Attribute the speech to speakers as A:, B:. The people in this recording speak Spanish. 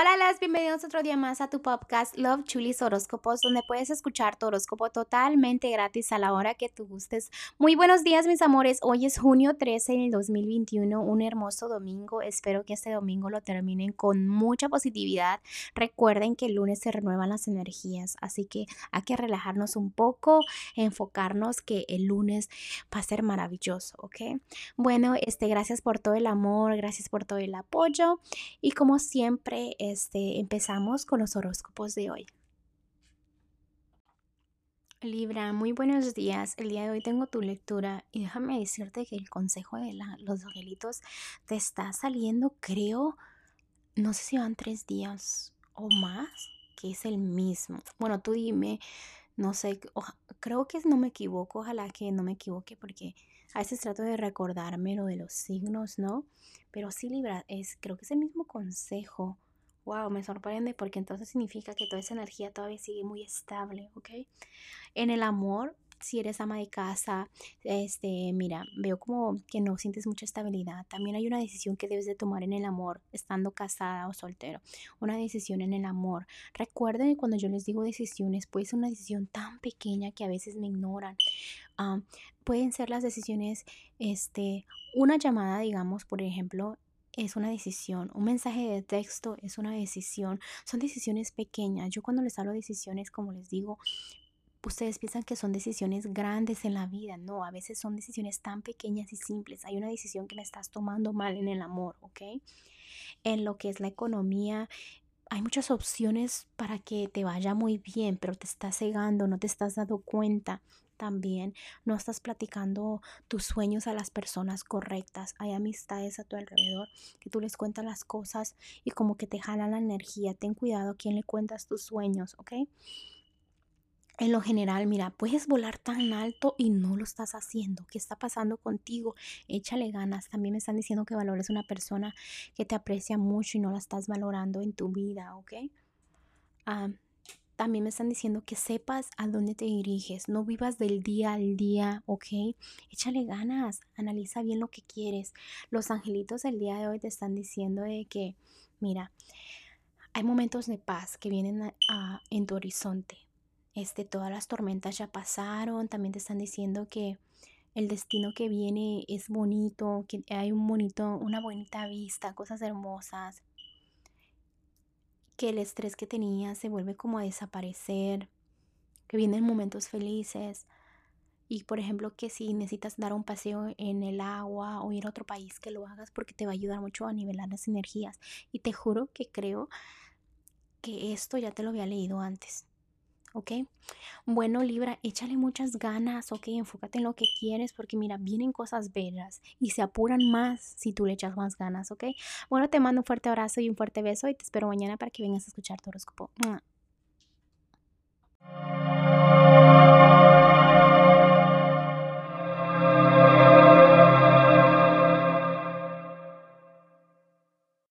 A: Hola, las bienvenidos otro día más a tu podcast Love Chulis Horóscopos, donde puedes escuchar tu horóscopo totalmente gratis a la hora que tú gustes. Muy buenos días, mis amores. Hoy es junio 13 del 2021, un hermoso domingo. Espero que este domingo lo terminen con mucha positividad. Recuerden que el lunes se renuevan las energías, así que hay que relajarnos un poco, enfocarnos que el lunes va a ser maravilloso, ¿ok? Bueno, este, gracias por todo el amor, gracias por todo el apoyo y como siempre, este, empezamos con los horóscopos de hoy. Libra, muy buenos días. El día de hoy tengo tu lectura y déjame decirte que el consejo de los angelitos te está saliendo, creo, no sé si van tres días o más, que es el mismo. Bueno, tú dime, no sé, creo que no me equivoco, ojalá que no me equivoque porque a veces trato de recordarme lo de los signos, ¿no? Pero sí, Libra, es, creo que es el mismo consejo wow, me sorprende porque entonces significa que toda esa energía todavía sigue muy estable, ¿ok? En el amor, si eres ama de casa, este, mira, veo como que no sientes mucha estabilidad. También hay una decisión que debes de tomar en el amor, estando casada o soltero. Una decisión en el amor. Recuerden que cuando yo les digo decisiones, puede ser una decisión tan pequeña que a veces me ignoran. Ah, pueden ser las decisiones, este, una llamada, digamos, por ejemplo, es una decisión, un mensaje de texto es una decisión, son decisiones pequeñas. Yo cuando les hablo de decisiones, como les digo, ustedes piensan que son decisiones grandes en la vida, no, a veces son decisiones tan pequeñas y simples. Hay una decisión que me estás tomando mal en el amor, ¿ok? En lo que es la economía, hay muchas opciones para que te vaya muy bien, pero te estás cegando, no te estás dando cuenta también no estás platicando tus sueños a las personas correctas. Hay amistades a tu alrededor que tú les cuentas las cosas y como que te jalan la energía. Ten cuidado a quién le cuentas tus sueños, ¿ok? En lo general, mira, puedes volar tan alto y no lo estás haciendo. ¿Qué está pasando contigo? Échale ganas. También me están diciendo que valores una persona que te aprecia mucho y no la estás valorando en tu vida, ¿ok? Ah, también me están diciendo que sepas a dónde te diriges, no vivas del día al día, ¿ok? Échale ganas, analiza bien lo que quieres. Los angelitos del día de hoy te están diciendo de que, mira, hay momentos de paz que vienen en tu horizonte. Este, todas las tormentas ya pasaron, también te están diciendo que el destino que viene es bonito, que hay un bonito, una bonita vista, cosas hermosas, que el estrés que tenía se vuelve como a desaparecer, que vienen momentos felices. Y por ejemplo, que si necesitas dar un paseo en el agua o ir a otro país, que lo hagas porque te va a ayudar mucho a nivelar las energías. Y te juro que creo que esto ya te lo había leído antes. ¿Ok? Bueno, Libra, échale muchas ganas, ¿ok? Enfócate en lo que quieres porque mira, vienen cosas bellas y se apuran más si tú le echas más ganas, ¿ok? Bueno, te mando un fuerte abrazo y un fuerte beso y te espero mañana para que vengas a escuchar tu horóscopo.